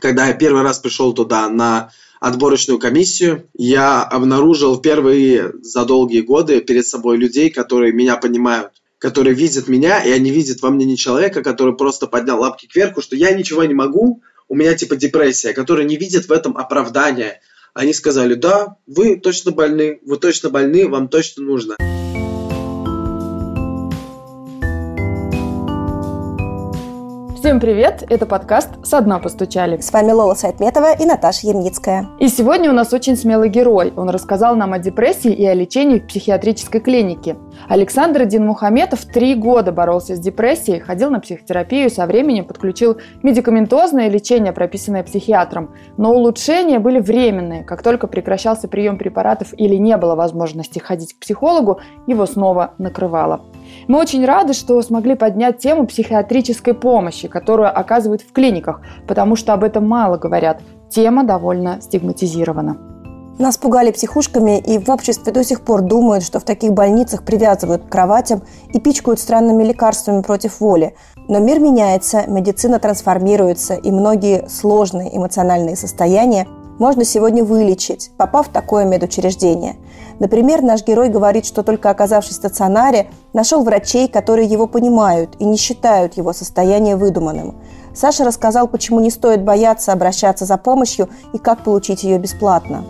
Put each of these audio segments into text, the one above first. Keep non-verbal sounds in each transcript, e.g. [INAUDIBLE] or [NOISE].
Когда я первый раз пришел туда на отборочную комиссию, я обнаружил впервые за долгие годы перед собой людей, которые меня понимают которые видят меня, и они видят во мне не человека, который просто поднял лапки кверху, что я ничего не могу, у меня типа депрессия, которые не видят в этом оправдания. Они сказали, да, вы точно больны, вы точно больны, вам точно нужно. Всем привет! Это подкаст «Со дна постучали». С вами Лола Сайтметова и Наташа Ерницкая. И сегодня у нас очень смелый герой. Он рассказал нам о депрессии и о лечении в психиатрической клинике. Александр Дин Мухаметов три года боролся с депрессией, ходил на психотерапию, со временем подключил медикаментозное лечение, прописанное психиатром. Но улучшения были временные. Как только прекращался прием препаратов или не было возможности ходить к психологу, его снова накрывало. Мы очень рады, что смогли поднять тему психиатрической помощи, которую оказывают в клиниках, потому что об этом мало говорят. Тема довольно стигматизирована. Нас пугали психушками, и в обществе до сих пор думают, что в таких больницах привязывают к кроватям и пичкают странными лекарствами против воли. Но мир меняется, медицина трансформируется, и многие сложные эмоциональные состояния можно сегодня вылечить, попав в такое медучреждение. Например, наш герой говорит, что только оказавшись в стационаре, нашел врачей, которые его понимают и не считают его состояние выдуманным. Саша рассказал, почему не стоит бояться обращаться за помощью и как получить ее бесплатно.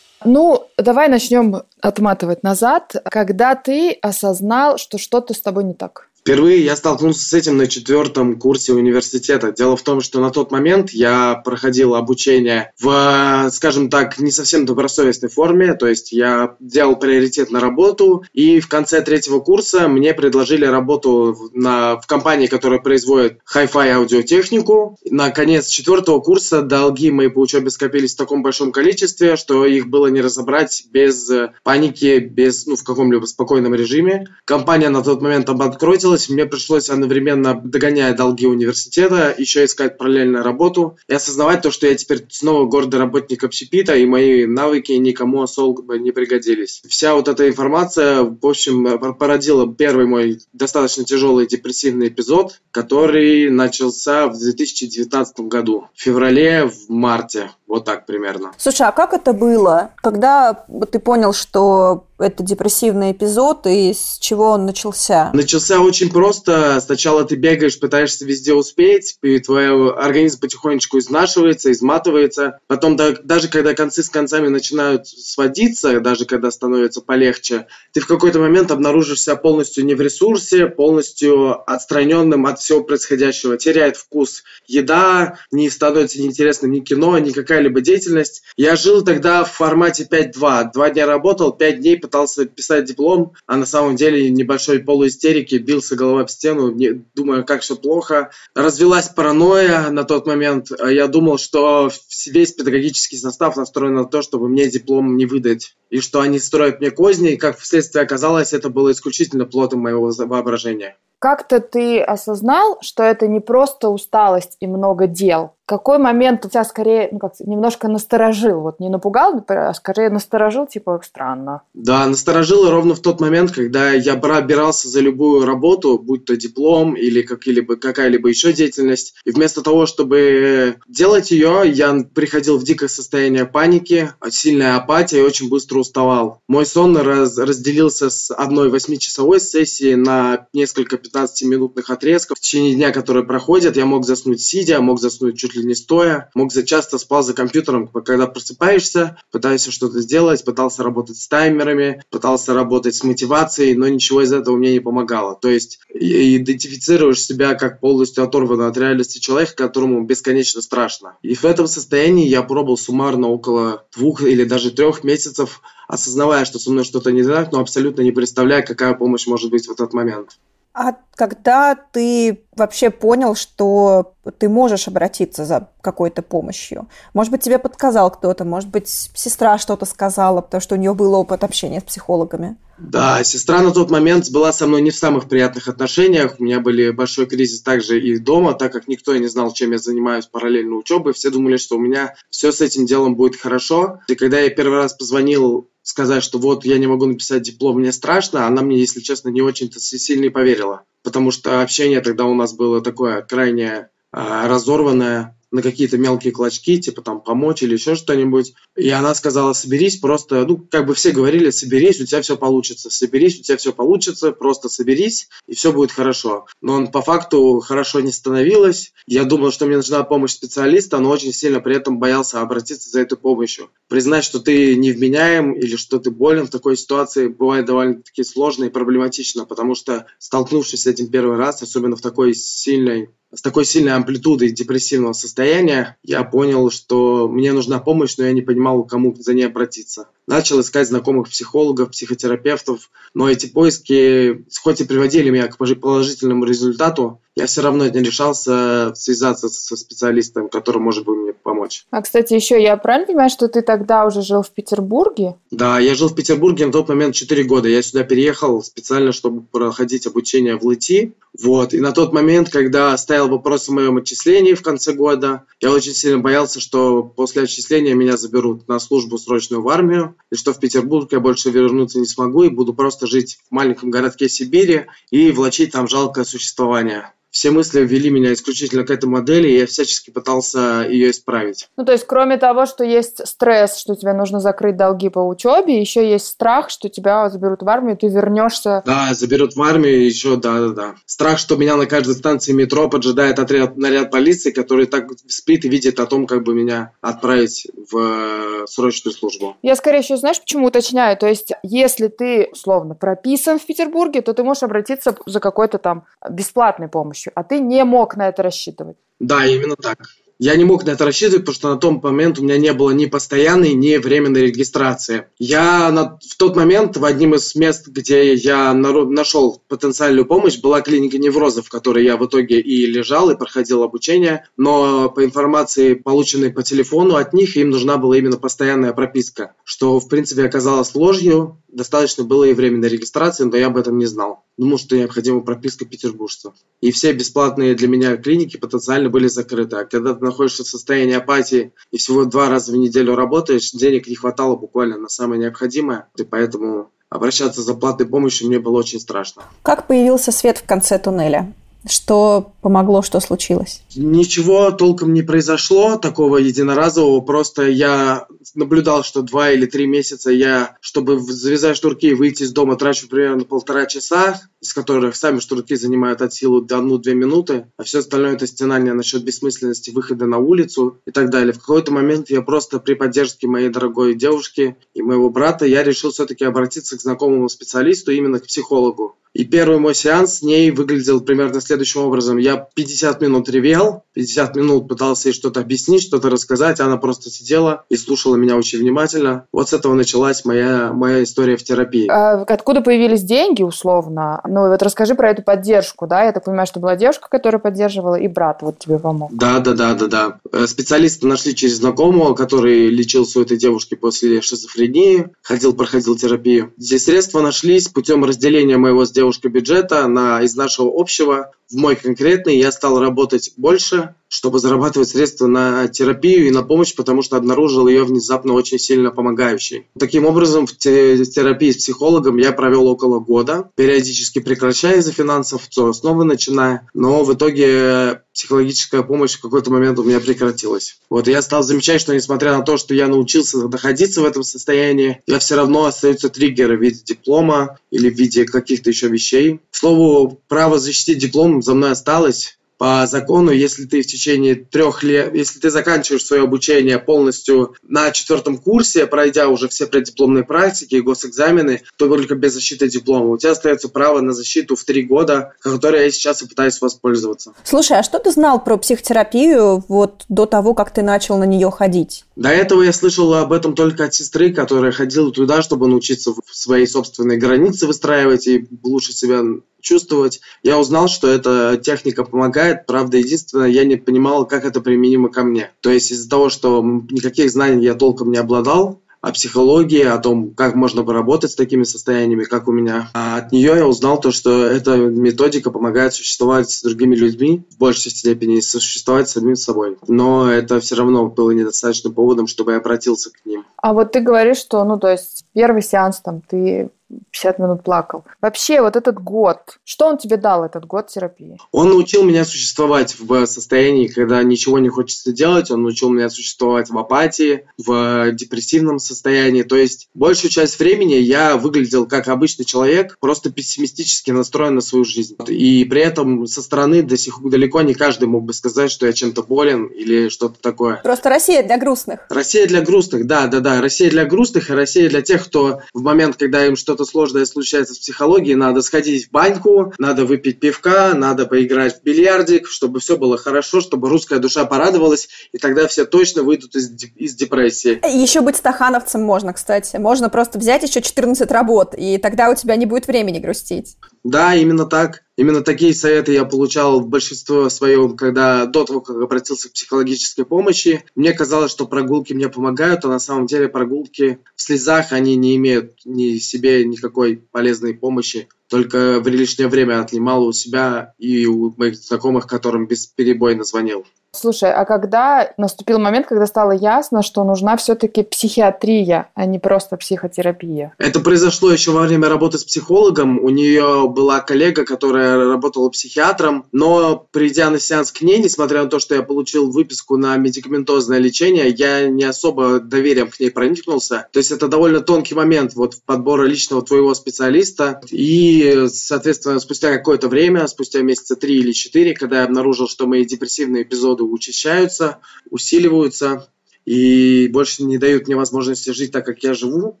Ну, давай начнем отматывать назад. Когда ты осознал, что что-то с тобой не так? Впервые я столкнулся с этим на четвертом курсе университета. Дело в том, что на тот момент я проходил обучение в, скажем так, не совсем добросовестной форме, то есть я делал приоритет на работу, и в конце третьего курса мне предложили работу на, в компании, которая производит Hi-Fi аудиотехнику. На конец четвертого курса долги мои по учебе скопились в таком большом количестве, что их было не разобрать без паники, без, ну, в каком-либо спокойном режиме. Компания на тот момент обанкротилась, случилось, мне пришлось одновременно, догоняя долги университета, еще искать параллельно работу и осознавать то, что я теперь снова гордый работник общепита, и мои навыки никому особо не пригодились. Вся вот эта информация, в общем, породила первый мой достаточно тяжелый депрессивный эпизод, который начался в 2019 году, в феврале, в марте. Вот так примерно. Слушай, а как это было? Когда ты понял, что это депрессивный эпизод, и с чего он начался? Начался очень просто. Сначала ты бегаешь, пытаешься везде успеть, и твой организм потихонечку изнашивается, изматывается. Потом, да, даже когда концы с концами начинают сводиться, даже когда становится полегче, ты в какой-то момент обнаружишь себя полностью не в ресурсе, полностью отстраненным от всего происходящего. Теряет вкус еда, не становится неинтересным ни кино, ни какая-либо деятельность. Я жил тогда в формате 5-2. Два дня работал, пять дней пытался писать диплом, а на самом деле небольшой полуистерики, бился головой об стену, не, думая, как все плохо. Развелась паранойя на тот момент. Я думал, что весь педагогический состав настроен на то, чтобы мне диплом не выдать. И что они строят мне козни, и как вследствие оказалось, это было исключительно плодом моего воображения. Как-то ты осознал, что это не просто усталость и много дел, какой момент у тебя скорее, ну как немножко насторожил, вот не напугал, а скорее насторожил, типа странно. Да, насторожил ровно в тот момент, когда я брался за любую работу, будь то диплом или какие-либо, какая-либо еще деятельность, и вместо того, чтобы делать ее, я приходил в дикое состояние паники, сильная апатия и очень быстро уставал. Мой сон раз, разделился с одной восьмичасовой сессии на несколько 15-минутных отрезков. В течение дня, которые проходят, я мог заснуть сидя, мог заснуть чуть ли не стоя, мог за часто спал за компьютером, когда просыпаешься, пытаешься что-то сделать, пытался работать с таймерами, пытался работать с мотивацией, но ничего из этого мне не помогало. То есть идентифицируешь себя как полностью оторванный от реальности человека, которому бесконечно страшно. И в этом состоянии я пробовал суммарно около двух или даже трех месяцев, осознавая, что со мной что-то не так, но абсолютно не представляя, какая помощь может быть в этот момент. А когда ты вообще понял, что ты можешь обратиться за какой-то помощью? Может быть, тебе подсказал кто-то, может быть, сестра что-то сказала, потому что у нее был опыт общения с психологами. Да, сестра на тот момент была со мной не в самых приятных отношениях. У меня были большой кризис также и дома, так как никто не знал, чем я занимаюсь параллельно учебой. Все думали, что у меня все с этим делом будет хорошо. И когда я первый раз позвонил сказать, что вот я не могу написать диплом, мне страшно, она мне, если честно, не очень-то сильно поверила. Потому что общение тогда у нас было такое крайне а, разорванное, на какие-то мелкие клочки, типа там помочь или еще что-нибудь. И она сказала, соберись, просто, ну, как бы все говорили, соберись, у тебя все получится, соберись, у тебя все получится, просто соберись, и все будет хорошо. Но он по факту хорошо не становилось. Я думал, что мне нужна помощь специалиста, но очень сильно при этом боялся обратиться за этой помощью. Признать, что ты невменяем или что ты болен в такой ситуации бывает довольно-таки сложно и проблематично, потому что столкнувшись с этим первый раз, особенно в такой сильной с такой сильной амплитудой депрессивного состояния, я понял, что мне нужна помощь, но я не понимал, кому за ней обратиться. Начал искать знакомых психологов, психотерапевтов, но эти поиски, хоть и приводили меня к положительному результату, я все равно не решался связаться со специалистом, который может бы мне помочь. А, кстати, еще я правильно понимаю, что ты тогда уже жил в Петербурге? Да, я жил в Петербурге на тот момент 4 года. Я сюда переехал специально, чтобы проходить обучение в ЛИТИ. Вот. И на тот момент, когда стоял вопрос о моем отчислении в конце года, я очень сильно боялся, что после отчисления меня заберут на службу срочную в армию, и что в Петербург я больше вернуться не смогу, и буду просто жить в маленьком городке Сибири и влачить там жалкое существование все мысли ввели меня исключительно к этой модели, и я всячески пытался ее исправить. Ну, то есть, кроме того, что есть стресс, что тебе нужно закрыть долги по учебе, еще есть страх, что тебя заберут в армию, ты вернешься... Да, заберут в армию, еще, да-да-да. Страх, что меня на каждой станции метро поджидает отряд, наряд полиции, который так спит и видит о том, как бы меня отправить в э, срочную службу. Я скорее еще, знаешь, почему уточняю? То есть, если ты, условно, прописан в Петербурге, то ты можешь обратиться за какой-то там бесплатной помощью помощью, а ты не мог на это рассчитывать. Да, именно так. Я не мог на это рассчитывать, потому что на том момент у меня не было ни постоянной, ни временной регистрации. Я на, в тот момент в одним из мест, где я на, нашел потенциальную помощь, была клиника неврозов, в которой я в итоге и лежал, и проходил обучение. Но по информации, полученной по телефону от них, им нужна была именно постоянная прописка, что в принципе оказалось ложью. Достаточно было и временной регистрации, но я об этом не знал. Думал, что необходима прописка петербуржцев. И все бесплатные для меня клиники потенциально были закрыты. А когда ты находишься в состоянии апатии и всего два раза в неделю работаешь, денег не хватало буквально на самое необходимое. И поэтому обращаться за платной помощью мне было очень страшно. Как появился свет в конце туннеля? Что помогло, что случилось? Ничего толком не произошло такого единоразового. Просто я наблюдал, что два или три месяца я, чтобы завязать шнурки и выйти из дома, трачу примерно полтора часа, из которых сами шнурки занимают от силы до одну-две минуты, а все остальное это стенание насчет бессмысленности выхода на улицу и так далее. В какой-то момент я просто при поддержке моей дорогой девушки и моего брата я решил все-таки обратиться к знакомому специалисту, именно к психологу. И первый мой сеанс с ней выглядел примерно следующим образом. Я 50 минут ревел, 50 минут пытался ей что-то объяснить, что-то рассказать, она просто сидела и слушала меня очень внимательно. Вот с этого началась моя, моя история в терапии. А откуда появились деньги, условно? Ну, вот расскажи про эту поддержку, да? Я так понимаю, что была девушка, которая поддерживала, и брат вот тебе помог. Да, да, да, да, да. Э, специалисты нашли через знакомого, который лечился у этой девушки после шизофрении, ходил, проходил терапию. Здесь средства нашлись путем разделения моего с девушкой девушка бюджета на, из нашего общего в мой конкретный. Я стал работать больше, чтобы зарабатывать средства на терапию и на помощь, потому что обнаружил ее внезапно очень сильно помогающей. Таким образом, в терапии с психологом я провел около года, периодически прекращая из-за финансов, то снова начиная. Но в итоге психологическая помощь в какой-то момент у меня прекратилась. Вот я стал замечать, что несмотря на то, что я научился находиться в этом состоянии, я все равно остаются триггеры в виде диплома или в виде каких-то еще вещей. К слову, право защитить диплом за мной осталось по закону, если ты в течение трех лет, если ты заканчиваешь свое обучение полностью на четвертом курсе, пройдя уже все преддипломные практики и госэкзамены, то только без защиты диплома. У тебя остается право на защиту в три года, которой я сейчас и пытаюсь воспользоваться. Слушай, а что ты знал про психотерапию вот до того, как ты начал на нее ходить? До этого я слышал об этом только от сестры, которая ходила туда, чтобы научиться свои собственные границы выстраивать и лучше себя чувствовать. Я узнал, что эта техника помогает, правда, единственное, я не понимал, как это применимо ко мне. То есть из-за того, что никаких знаний я толком не обладал, о психологии, о том, как можно поработать с такими состояниями, как у меня. А от нее я узнал то, что эта методика помогает существовать с другими людьми в большей степени, существовать с самим собой. Но это все равно было недостаточным поводом, чтобы я обратился к ним. А вот ты говоришь, что, ну, то есть первый сеанс там ты 50 минут плакал. Вообще, вот этот год, что он тебе дал, этот год терапии? Он научил меня существовать в состоянии, когда ничего не хочется делать, он научил меня существовать в апатии, в депрессивном состоянии. То есть, большую часть времени я выглядел как обычный человек, просто пессимистически настроен на свою жизнь. И при этом со стороны до сих далеко не каждый мог бы сказать, что я чем-то болен или что-то такое. Просто Россия для грустных. Россия для грустных, да, да, да. Россия для грустных, и Россия для тех, кто в момент, когда им что-то сложное случается в психологии, надо сходить в баньку, надо выпить пивка, надо поиграть в бильярдик, чтобы все было хорошо, чтобы русская душа порадовалась, и тогда все точно выйдут из, из депрессии. Еще быть стахановцем можно, кстати. Можно просто взять еще 14 работ, и тогда у тебя не будет времени грустить. Да, именно так. Именно такие советы я получал в большинстве своем, когда до того, как обратился к психологической помощи. Мне казалось, что прогулки мне помогают, а на самом деле прогулки в слезах, они не имеют ни себе никакой полезной помощи. Только в лишнее время отнимал у себя и у моих знакомых, которым бесперебойно звонил. Слушай, а когда наступил момент, когда стало ясно, что нужна все-таки психиатрия, а не просто психотерапия? Это произошло еще во время работы с психологом. У нее была коллега, которая работала психиатром, но придя на сеанс к ней, несмотря на то, что я получил выписку на медикаментозное лечение, я не особо доверием к ней проникнулся. То есть это довольно тонкий момент вот подбора личного твоего специалиста. И, соответственно, спустя какое-то время, спустя месяца три или четыре, когда я обнаружил, что мои депрессивные эпизоды учащаются, усиливаются и больше не дают мне возможности жить так, как я живу,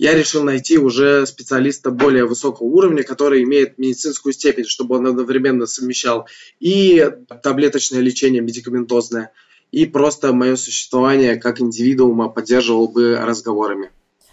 я решил найти уже специалиста более высокого уровня, который имеет медицинскую степень, чтобы он одновременно совмещал и таблеточное лечение медикаментозное, и просто мое существование как индивидуума поддерживал бы разговорами.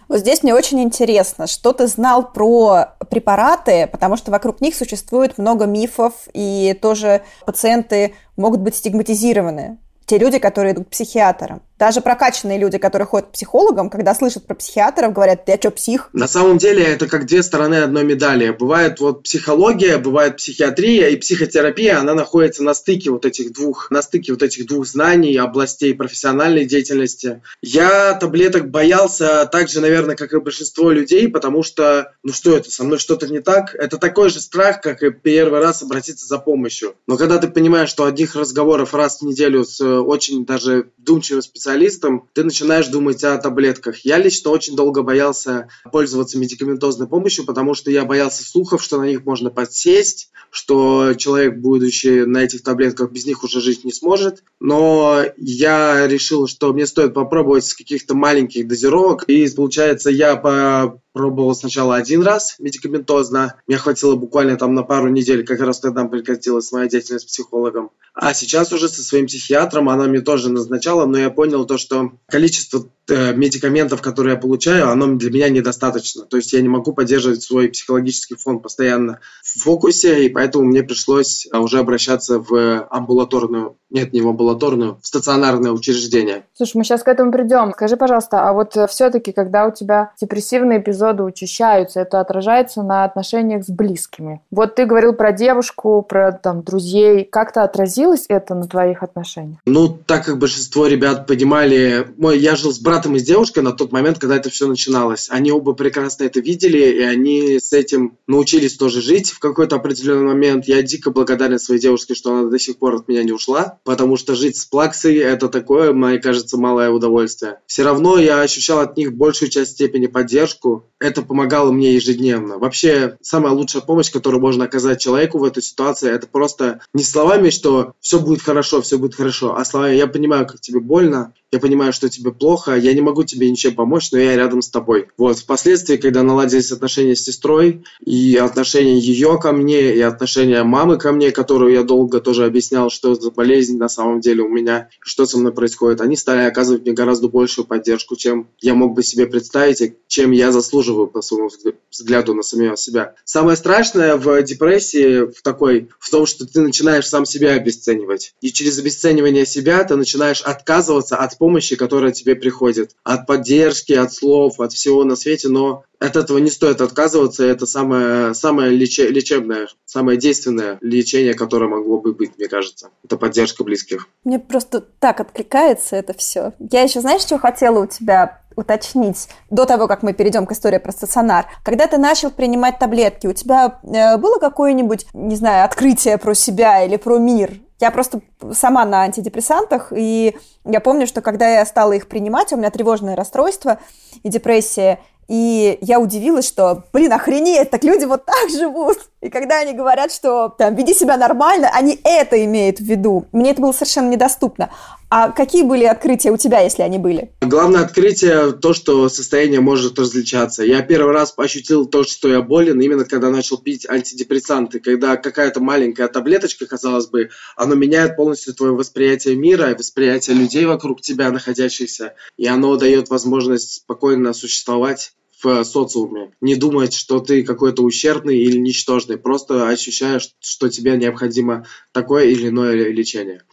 Вот здесь мне очень интересно, что ты знал про препараты, потому что вокруг них существует много мифов, и тоже пациенты могут быть стигматизированы. Те люди, которые идут к психиатрам. Даже прокачанные люди, которые ходят к психологам, когда слышат про психиатров, говорят, я что, псих? На самом деле это как две стороны одной медали. Бывает вот психология, бывает психиатрия и психотерапия, она находится на стыке вот этих двух, на стыке вот этих двух знаний, областей профессиональной деятельности. Я таблеток боялся так же, наверное, как и большинство людей, потому что, ну что это, со мной что-то не так? Это такой же страх, как и первый раз обратиться за помощью. Но когда ты понимаешь, что одних разговоров раз в неделю с очень даже вдумчивым специалистом специалистом, ты начинаешь думать о таблетках. Я лично очень долго боялся пользоваться медикаментозной помощью, потому что я боялся слухов, что на них можно подсесть, что человек, будучи на этих таблетках, без них уже жить не сможет. Но я решил, что мне стоит попробовать с каких-то маленьких дозировок. И получается, я по пробовал сначала один раз медикаментозно. Мне хватило буквально там на пару недель, как раз тогда прекратилась моя деятельность с психологом. А сейчас уже со своим психиатром она мне тоже назначала, но я понял то, что количество э, медикаментов, которые я получаю, оно для меня недостаточно. То есть я не могу поддерживать свой психологический фон постоянно в фокусе, и поэтому мне пришлось а, уже обращаться в амбулаторную, нет, не в амбулаторную, в стационарное учреждение. Слушай, мы сейчас к этому придем. Скажи, пожалуйста, а вот э, все-таки, когда у тебя депрессивные эпизоды учащаются, это отражается на отношениях с близкими? Вот ты говорил про девушку, про там друзей. Как-то отразилось это на твоих отношениях? Ну, так как большинство ребят понимали, мой, я жил с братом и с девушкой на тот момент, когда это все начиналось. Они оба прекрасно это видели, и они с этим научились тоже жить в какой-то определенный момент. Я дико благодарен своей девушке, что она до сих пор от меня не ушла, потому что жить с плаксой – это такое, мне кажется, малое удовольствие. Все равно я ощущал от них большую часть степени поддержку. Это помогало мне ежедневно. Вообще, самая лучшая помощь, которую можно оказать человеку в этой ситуации, это просто не словами, что все будет хорошо, все будет хорошо. А слова, я понимаю, как тебе больно, я понимаю, что тебе плохо, я не могу тебе ничем помочь, но я рядом с тобой. Вот, впоследствии, когда наладились отношения с сестрой, и отношения ее ко мне, и отношения мамы ко мне, которую я долго тоже объяснял, что за болезнь на самом деле у меня, что со мной происходит, они стали оказывать мне гораздо большую поддержку, чем я мог бы себе представить, и чем я заслуживал заслуживаю, по своему взгляду на самого себя. Самое страшное в депрессии в такой, в том, что ты начинаешь сам себя обесценивать. И через обесценивание себя ты начинаешь отказываться от помощи, которая тебе приходит. От поддержки, от слов, от всего на свете, но от этого не стоит отказываться. Это самое, самое лече, лечебное, самое действенное лечение, которое могло бы быть, мне кажется. Это поддержка близких. Мне просто так откликается это все. Я еще, знаешь, что хотела у тебя уточнить до того, как мы перейдем к истории про стационар. Когда ты начал принимать таблетки, у тебя э, было какое-нибудь, не знаю, открытие про себя или про мир? Я просто сама на антидепрессантах, и я помню, что когда я стала их принимать, у меня тревожное расстройство и депрессия, и я удивилась, что, блин, охренеть, так люди вот так живут. И когда они говорят, что там, веди себя нормально, они это имеют в виду. Мне это было совершенно недоступно. А какие были открытия у тебя, если они были? Главное открытие то, что состояние может различаться. Я первый раз ощутил то, что я болен, именно когда начал пить антидепрессанты. Когда какая-то маленькая таблеточка, казалось бы, оно меняет полностью твое восприятие мира восприятие людей вокруг тебя находящихся. И оно дает возможность спокойно существовать в социуме. Не думать, что ты какой-то ущербный или ничтожный. Просто ощущаешь, что тебе необходимо такое или иное лечение.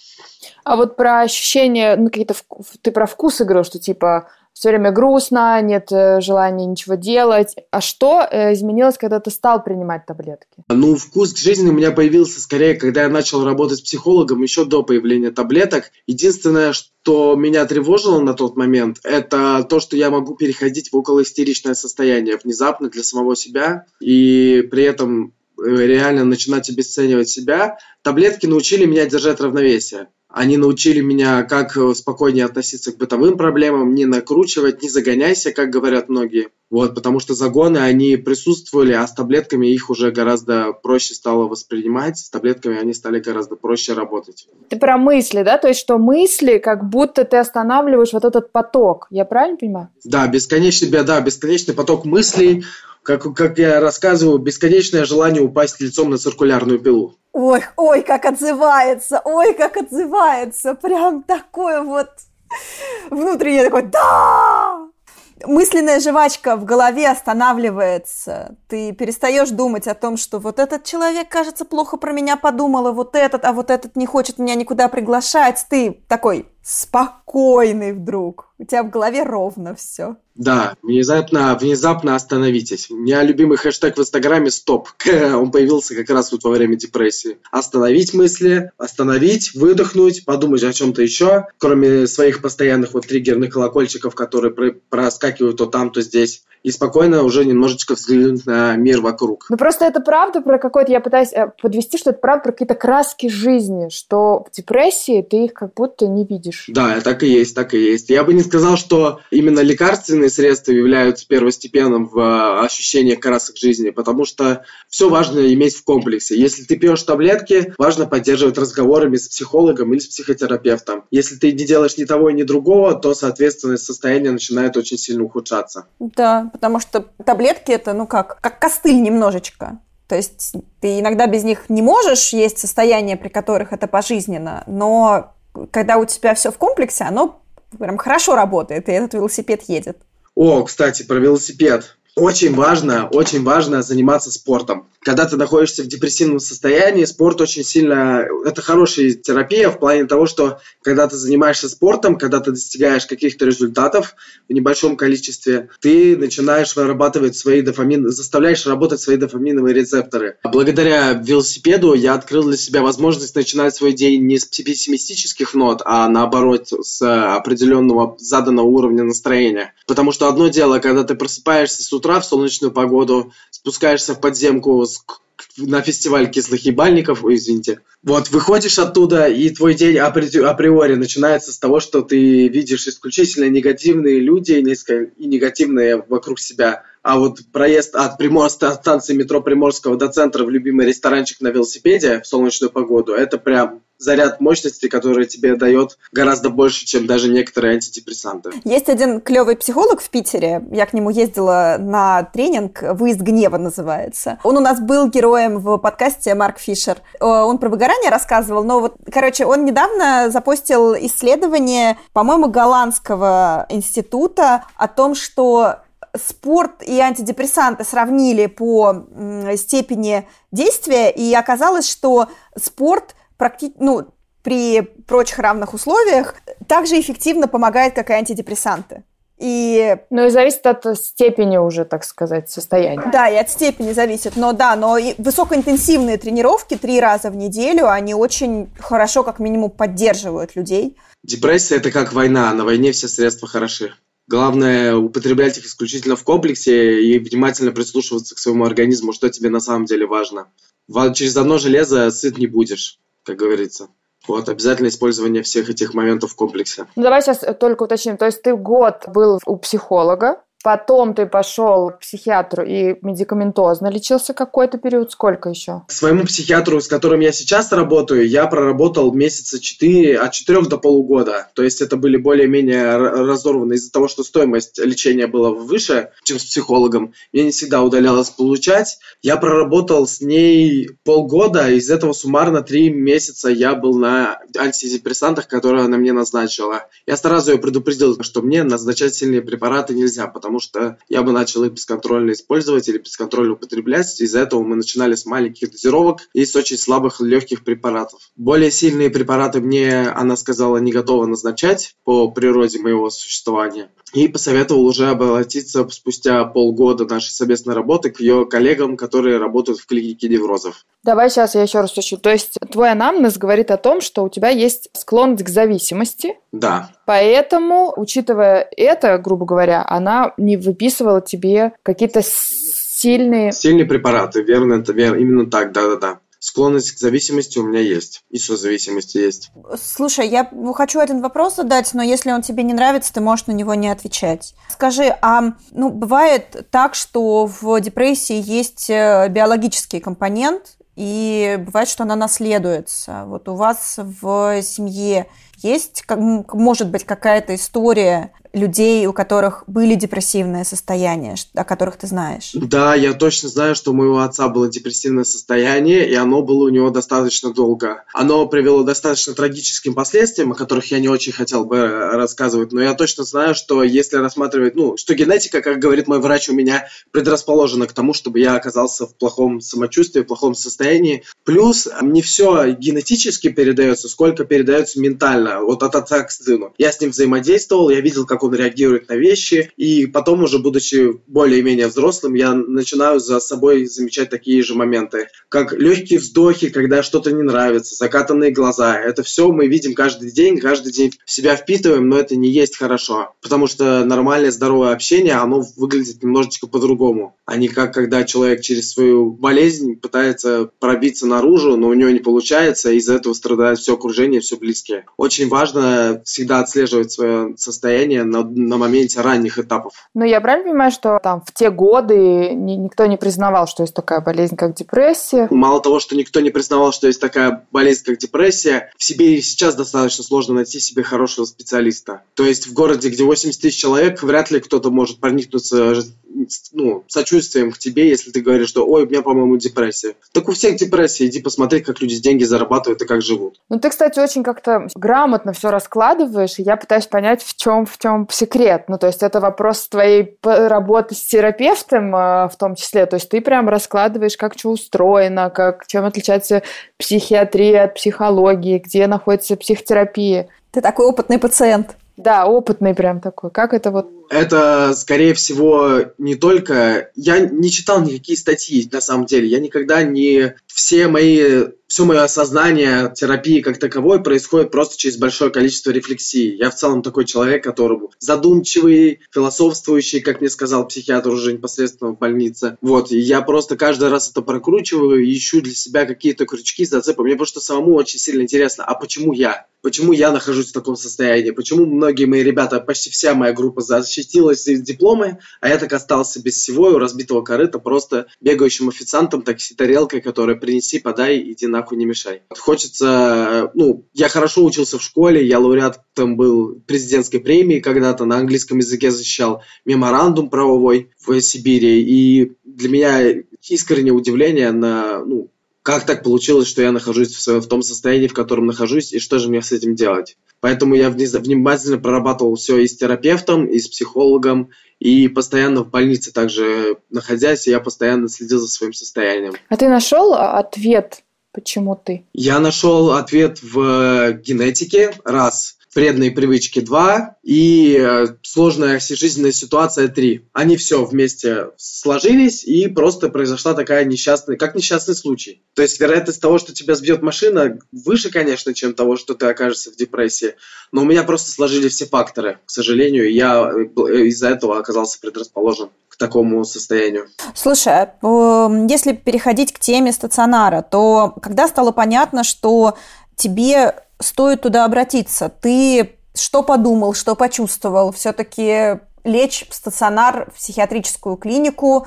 А вот про ощущения, ну, какие-то, ты про вкус говорил, что типа все время грустно, нет э, желания ничего делать. А что э, изменилось, когда ты стал принимать таблетки? Ну, вкус к жизни у меня появился скорее, когда я начал работать с психологом еще до появления таблеток. Единственное, что меня тревожило на тот момент, это то, что я могу переходить в околоистеричное состояние внезапно для самого себя, и при этом э, реально начинать обесценивать себя. Таблетки научили меня держать равновесие. Они научили меня, как э, спокойнее относиться к бытовым проблемам, не накручивать, не загоняйся, как говорят многие. Вот, потому что загоны, они присутствовали, а с таблетками их уже гораздо проще стало воспринимать, с таблетками они стали гораздо проще работать. Ты про мысли, да? То есть, что мысли, как будто ты останавливаешь вот этот поток. Я правильно понимаю? Да, бесконечный, да, бесконечный поток мыслей, как, как я рассказываю, бесконечное желание упасть лицом на циркулярную пилу. Ой, ой, как отзывается, ой, как отзывается, прям такое вот внутреннее такое «да!» мысленная жвачка в голове останавливается. Ты перестаешь думать о том, что вот этот человек, кажется, плохо про меня подумал, а вот этот, а вот этот не хочет меня никуда приглашать. Ты такой спокойный вдруг. У тебя в голове ровно все. Да, внезапно, внезапно остановитесь. У меня любимый хэштег в Инстаграме «Стоп». [LAUGHS] Он появился как раз вот во время депрессии. Остановить мысли, остановить, выдохнуть, подумать о чем-то еще, кроме своих постоянных вот триггерных колокольчиков, которые проскакивают то там, то здесь и спокойно уже немножечко взглянуть на мир вокруг. Ну просто это правда про какой-то, я пытаюсь э, подвести, что это правда про какие-то краски жизни, что в депрессии ты их как будто не видишь. Да, так и есть, так и есть. Я бы не сказал, что именно лекарственные средства являются первостепенным в э, ощущении красок жизни, потому что все важно иметь в комплексе. Если ты пьешь таблетки, важно поддерживать разговорами с психологом или с психотерапевтом. Если ты не делаешь ни того, ни другого, то, соответственно, состояние начинает очень сильно ухудшаться. Да, потому что таблетки это, ну как, как костыль немножечко. То есть ты иногда без них не можешь, есть состояния, при которых это пожизненно, но когда у тебя все в комплексе, оно прям хорошо работает, и этот велосипед едет. О, кстати, про велосипед. Очень важно, очень важно заниматься спортом когда ты находишься в депрессивном состоянии, спорт очень сильно... Это хорошая терапия в плане того, что когда ты занимаешься спортом, когда ты достигаешь каких-то результатов в небольшом количестве, ты начинаешь вырабатывать свои дофамин... заставляешь работать свои дофаминовые рецепторы. Благодаря велосипеду я открыл для себя возможность начинать свой день не с пессимистических нот, а наоборот с определенного заданного уровня настроения. Потому что одно дело, когда ты просыпаешься с утра в солнечную погоду, спускаешься в подземку на фестиваль кислых ебальников, ой, извините. Вот, выходишь оттуда, и твой день априори начинается с того, что ты видишь исключительно негативные люди и негативные вокруг себя. А вот проезд от, Приморска, от станции метро Приморского до центра в любимый ресторанчик на велосипеде в солнечную погоду, это прям заряд мощности, который тебе дает гораздо больше, чем даже некоторые антидепрессанты. Есть один клевый психолог в Питере. Я к нему ездила на тренинг «Выезд гнева» называется. Он у нас был героем в подкасте Марк Фишер. Э, он про выгорание рассказывал, но вот, короче, он недавно запустил исследование, по-моему, голландского института о том, что спорт и антидепрессанты сравнили по степени действия, и оказалось, что спорт практи... ну, при прочих равных условиях также эффективно помогает, как и антидепрессанты. И... Ну и зависит от степени уже, так сказать, состояния. Да, и от степени зависит. Но да, но и высокоинтенсивные тренировки три раза в неделю, они очень хорошо, как минимум, поддерживают людей. Депрессия – это как война. На войне все средства хороши. Главное употреблять их исключительно в комплексе и внимательно прислушиваться к своему организму, что тебе на самом деле важно. Через одно железо сыт не будешь, как говорится. Вот, обязательно использование всех этих моментов в комплексе. Ну, давай сейчас только уточним. То есть ты год был у психолога, Потом ты пошел к психиатру и медикаментозно лечился какой-то период. Сколько еще? Своему психиатру, с которым я сейчас работаю, я проработал месяца 4, от 4 до полугода. То есть это были более-менее разорваны из-за того, что стоимость лечения была выше, чем с психологом. Мне не всегда удалялось получать. Я проработал с ней полгода, из этого суммарно 3 месяца я был на антидепрессантах, которые она мне назначила. Я сразу ее предупредил, что мне назначать сильные препараты нельзя, потому потому что я бы начал их бесконтрольно использовать или бесконтрольно употреблять. Из-за этого мы начинали с маленьких дозировок и с очень слабых легких препаратов. Более сильные препараты мне, она сказала, не готова назначать по природе моего существования. И посоветовал уже обратиться спустя полгода нашей совместной работы к ее коллегам, которые работают в клинике неврозов. Давай сейчас я еще раз уточню. То есть твой анамнез говорит о том, что у тебя есть склонность к зависимости. Да. Поэтому, учитывая это, грубо говоря, она не выписывала тебе какие-то сильные... Сильные препараты, верно, это верно, именно так, да-да-да склонность к зависимости у меня есть. И созависимости есть. Слушай, я хочу один вопрос задать, но если он тебе не нравится, ты можешь на него не отвечать. Скажи, а ну, бывает так, что в депрессии есть э, биологический компонент, и бывает, что она наследуется. Вот у вас в семье есть, может быть, какая-то история людей, у которых были депрессивные состояния, о которых ты знаешь? Да, я точно знаю, что у моего отца было депрессивное состояние, и оно было у него достаточно долго. Оно привело достаточно трагическим последствиям, о которых я не очень хотел бы рассказывать, но я точно знаю, что если рассматривать, ну, что генетика, как говорит мой врач, у меня предрасположена к тому, чтобы я оказался в плохом самочувствии, в плохом состоянии. Плюс не все генетически передается, сколько передается ментально, вот от отца к сыну. Я с ним взаимодействовал, я видел, как он реагирует на вещи. И потом уже, будучи более-менее взрослым, я начинаю за собой замечать такие же моменты, как легкие вздохи, когда что-то не нравится, закатанные глаза. Это все мы видим каждый день, каждый день в себя впитываем, но это не есть хорошо. Потому что нормальное здоровое общение, оно выглядит немножечко по-другому, а не как когда человек через свою болезнь пытается пробиться наружу, но у него не получается, и из-за этого страдает все окружение, все близкие. Очень важно всегда отслеживать свое состояние на, на моменте ранних этапов. Ну, я правильно понимаю, что там в те годы ни, никто не признавал, что есть такая болезнь, как депрессия? Мало того, что никто не признавал, что есть такая болезнь, как депрессия, в себе и сейчас достаточно сложно найти себе хорошего специалиста. То есть в городе, где 80 тысяч человек, вряд ли кто-то может проникнуться ну, сочувствием к тебе, если ты говоришь, что ой, у меня, по-моему, депрессия. Так у всех депрессия, иди посмотри, как люди деньги зарабатывают и как живут. Ну, ты, кстати, очень как-то грамотно все раскладываешь, и я пытаюсь понять, в чем, в чем секрет. Ну, то есть это вопрос твоей работы с терапевтом э, в том числе. То есть ты прям раскладываешь, как что устроено, как, чем отличается психиатрия от психологии, где находится психотерапия. Ты такой опытный пациент. Да, опытный прям такой. Как это вот? Это, скорее всего, не только... Я не читал никакие статьи, на самом деле. Я никогда не... Все мои... Все мое осознание терапии как таковой происходит просто через большое количество рефлексий. Я в целом такой человек, который задумчивый, философствующий, как мне сказал психиатр уже непосредственно в больнице. Вот, и я просто каждый раз это прокручиваю ищу для себя какие-то крючки, зацепы. Мне просто самому очень сильно интересно, а почему я? Почему я нахожусь в таком состоянии? Почему многие мои ребята, почти вся моя группа защитилась дипломы, а я так остался без всего, и у разбитого корыта просто бегающим официантом, такси-тарелкой, которая принеси, подай, иди нахуй, не мешай. Хочется, ну, я хорошо учился в школе, я лауреатом был президентской премии когда-то, на английском языке защищал меморандум правовой в Сибири, и для меня искреннее удивление на, ну, как так получилось, что я нахожусь в, в том состоянии, в котором нахожусь, и что же мне с этим делать. Поэтому я внимательно прорабатывал все и с терапевтом, и с психологом, и постоянно в больнице также находясь, я постоянно следил за своим состоянием. А ты нашел ответ, почему ты? Я нашел ответ в генетике, раз вредные привычки 2 и э, сложная жизненная ситуация 3. Они все вместе сложились, и просто произошла такая несчастная, как несчастный случай. То есть вероятность того, что тебя сбьет машина, выше, конечно, чем того, что ты окажешься в депрессии. Но у меня просто сложились все факторы, к сожалению, я э, из-за этого оказался предрасположен к такому состоянию. Слушай, а, если переходить к теме стационара, то когда стало понятно, что тебе стоит туда обратиться? Ты что подумал, что почувствовал? Все-таки лечь в стационар, в психиатрическую клинику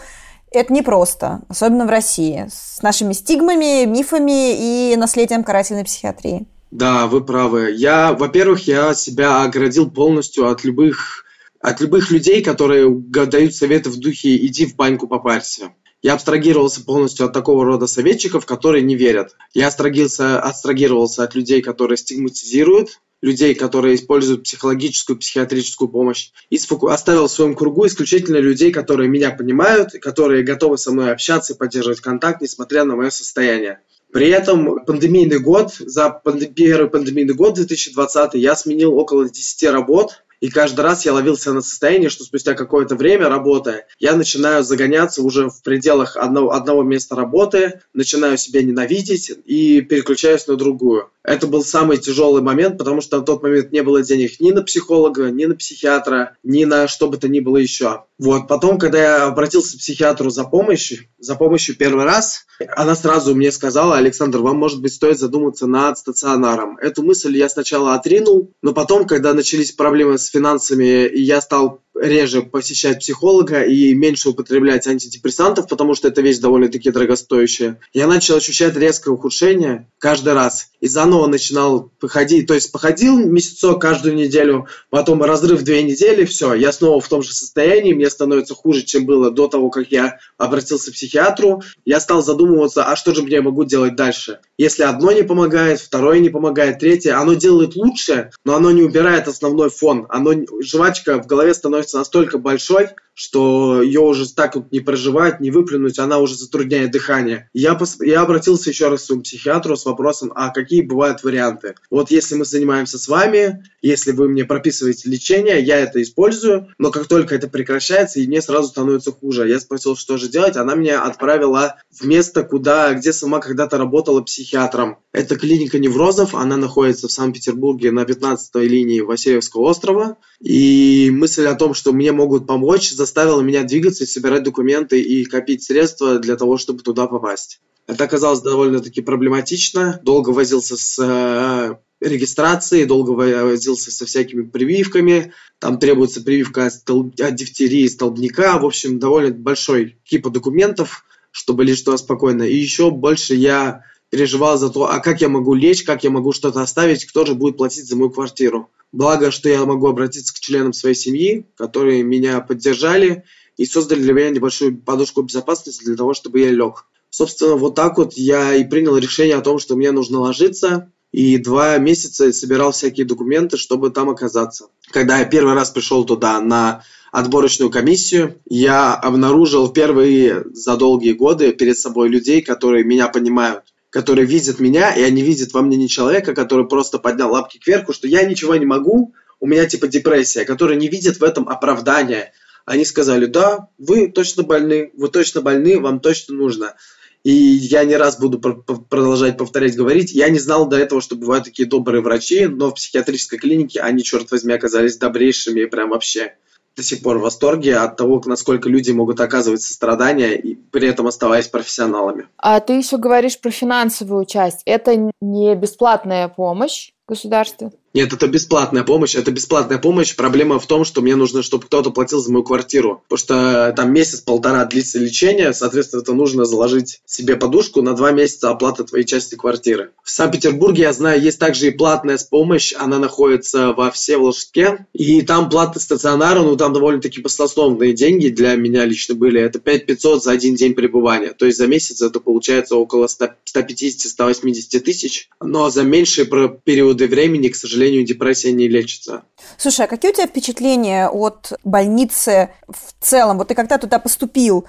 это непросто, особенно в России, с нашими стигмами, мифами и наследием карательной психиатрии. Да, вы правы. Я, во-первых, я себя оградил полностью от любых от любых людей, которые дают советы в духе «иди в баньку попарься». Я абстрагировался полностью от такого рода советчиков, которые не верят. Я абстрагировался, абстрагировался от людей, которые стигматизируют, людей, которые используют психологическую, психиатрическую помощь, и оставил в своем кругу исключительно людей, которые меня понимают, которые готовы со мной общаться и поддерживать контакт, несмотря на мое состояние. При этом пандемийный год, за панд... первый пандемийный год 2020 я сменил около 10 работ, и каждый раз я ловился на состоянии, что спустя какое-то время работая, я начинаю загоняться уже в пределах одного, одного места работы, начинаю себя ненавидеть и переключаюсь на другую. Это был самый тяжелый момент, потому что на тот момент не было денег ни на психолога, ни на психиатра, ни на что бы то ни было еще. Вот, потом, когда я обратился к психиатру за помощью, за помощью первый раз, она сразу мне сказала, Александр, вам, может быть, стоит задуматься над стационаром. Эту мысль я сначала отринул, но потом, когда начались проблемы с финансами, и я стал реже посещать психолога и меньше употреблять антидепрессантов, потому что эта вещь довольно-таки дорогостоящая, я начал ощущать резкое ухудшение каждый раз. И заново начинал походить, то есть походил месяцок каждую неделю, потом разрыв две недели, все, я снова в том же состоянии, мне становится хуже, чем было до того, как я обратился к психиатру. Я стал задумываться, а что же мне могу делать дальше? Если одно не помогает, второе не помогает, третье, оно делает лучше, но оно не убирает основной фон. Оно, жвачка в голове становится становится настолько большой, что ее уже так вот не проживать, не выплюнуть, она уже затрудняет дыхание. Я, пос... я обратился еще раз к своему психиатру с вопросом, а какие бывают варианты? Вот если мы занимаемся с вами, если вы мне прописываете лечение, я это использую, но как только это прекращается, и мне сразу становится хуже. Я спросил, что же делать, она меня отправила в место, куда, где сама когда-то работала психиатром. Это клиника неврозов, она находится в Санкт-Петербурге на 15-й линии Васильевского острова. И мысль о том, что мне могут помочь, заставило меня двигаться, собирать документы и копить средства для того, чтобы туда попасть. Это оказалось довольно-таки проблематично. Долго возился с э, регистрацией, долго возился со всякими прививками. Там требуется прививка от, столб... от дифтерии, столбняка. В общем, довольно большой кипа документов, чтобы лишь туда спокойно. И еще больше я переживал за то, а как я могу лечь, как я могу что-то оставить, кто же будет платить за мою квартиру. Благо, что я могу обратиться к членам своей семьи, которые меня поддержали и создали для меня небольшую подушку безопасности для того, чтобы я лег. Собственно, вот так вот я и принял решение о том, что мне нужно ложиться, и два месяца собирал всякие документы, чтобы там оказаться. Когда я первый раз пришел туда на отборочную комиссию, я обнаружил впервые за долгие годы перед собой людей, которые меня понимают которые видят меня, и они видят во мне не человека, который просто поднял лапки кверху, что я ничего не могу, у меня типа депрессия, которые не видят в этом оправдания. Они сказали, да, вы точно больны, вы точно больны, вам точно нужно. И я не раз буду продолжать повторять, говорить. Я не знал до этого, что бывают такие добрые врачи, но в психиатрической клинике они, черт возьми, оказались добрейшими прям вообще до сих пор в восторге от того, насколько люди могут оказывать сострадание, и при этом оставаясь профессионалами. А ты еще говоришь про финансовую часть. Это не бесплатная помощь государства? Нет, это бесплатная помощь. Это бесплатная помощь. Проблема в том, что мне нужно, чтобы кто-то платил за мою квартиру. Потому что там месяц-полтора длится лечение, соответственно, это нужно заложить себе подушку на два месяца оплаты твоей части квартиры. В Санкт-Петербурге, я знаю, есть также и платная помощь. Она находится во Всеволожске. И там платный стационар, ну там довольно-таки баснословные деньги для меня лично были. Это 5 500 за один день пребывания. То есть за месяц это получается около 150-180 тысяч. Но за меньшие периоды времени, к сожалению, депрессия не лечится. Слушай, а какие у тебя впечатления от больницы в целом? Вот ты когда туда поступил,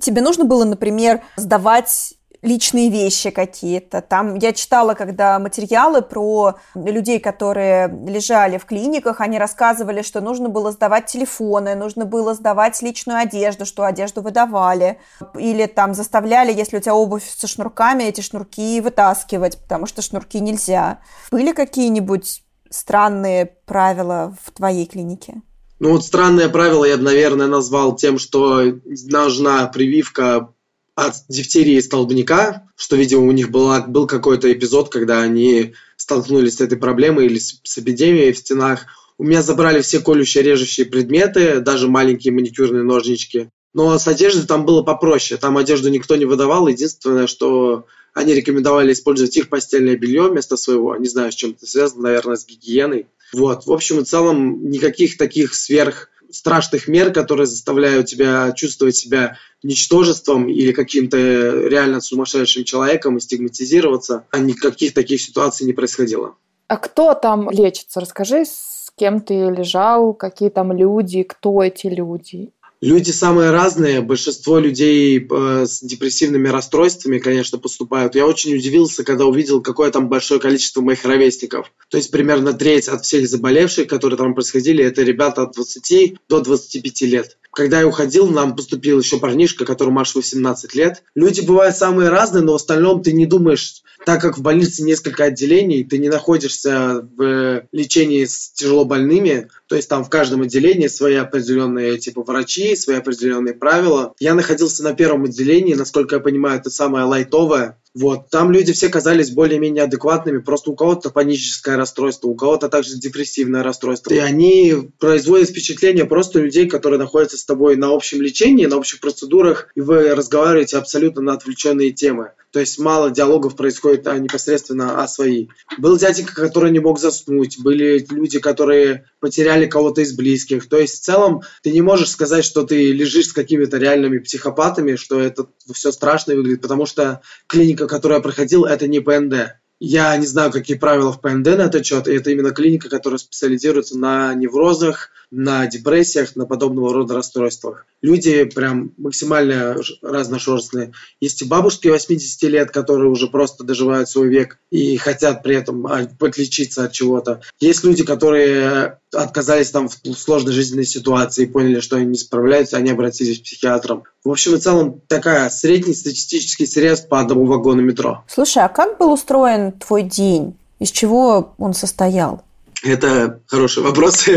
тебе нужно было, например, сдавать личные вещи какие-то. Там я читала, когда материалы про людей, которые лежали в клиниках, они рассказывали, что нужно было сдавать телефоны, нужно было сдавать личную одежду, что одежду выдавали. Или там заставляли, если у тебя обувь со шнурками, эти шнурки вытаскивать, потому что шнурки нельзя. Были какие-нибудь странные правила в твоей клинике? Ну вот странное правило я наверное, назвал тем, что нужна прививка от дифтерии столбняка, что, видимо, у них была, был какой-то эпизод, когда они столкнулись с этой проблемой или с, с эпидемией в стенах. У меня забрали все колющие режущие предметы, даже маленькие маникюрные ножнички. Но с одеждой там было попроще. Там одежду никто не выдавал. Единственное, что они рекомендовали использовать их постельное белье вместо своего. Не знаю, с чем это связано, наверное, с гигиеной. Вот. В общем и целом, никаких таких сверх страшных мер, которые заставляют тебя чувствовать себя ничтожеством или каким-то реально сумасшедшим человеком и стигматизироваться, а никаких таких ситуаций не происходило. А кто там лечится? Расскажи, с кем ты лежал, какие там люди, кто эти люди? Люди самые разные. Большинство людей э, с депрессивными расстройствами, конечно, поступают. Я очень удивился, когда увидел, какое там большое количество моих ровесников. То есть примерно треть от всех заболевших, которые там происходили, это ребята от 20 до 25 лет. Когда я уходил, нам поступил еще парнишка, которому аж 18 лет. Люди бывают самые разные, но в остальном ты не думаешь, так как в больнице несколько отделений, ты не находишься в лечении с тяжело больными, то есть там в каждом отделении свои определенные типа врачи, свои определенные правила. Я находился на первом отделении, насколько я понимаю, это самое лайтовое, вот. Там люди все казались более-менее адекватными, просто у кого-то паническое расстройство, у кого-то также депрессивное расстройство. И они производят впечатление просто людей, которые находятся с тобой на общем лечении, на общих процедурах, и вы разговариваете абсолютно на отвлеченные темы. То есть мало диалогов происходит а непосредственно о своей. Был дяденька, который не мог заснуть, были люди, которые потеряли кого-то из близких. То есть в целом ты не можешь сказать, что ты лежишь с какими-то реальными психопатами, что это все страшно выглядит, потому что клиника, которую я проходил, это не ПНД. Я не знаю, какие правила в ПНД на этот счет, это именно клиника, которая специализируется на неврозах, на депрессиях, на подобного рода расстройствах. Люди прям максимально разношерстные. Есть и бабушки 80 лет, которые уже просто доживают свой век и хотят при этом а, подлечиться от чего-то. Есть люди, которые отказались там в сложной жизненной ситуации и поняли, что они не справляются, они обратились к психиатрам. В общем и целом, такая средний статистический срез по одному вагону метро. Слушай, а как был устроен твой день? Из чего он состоял? Это хороший вопрос.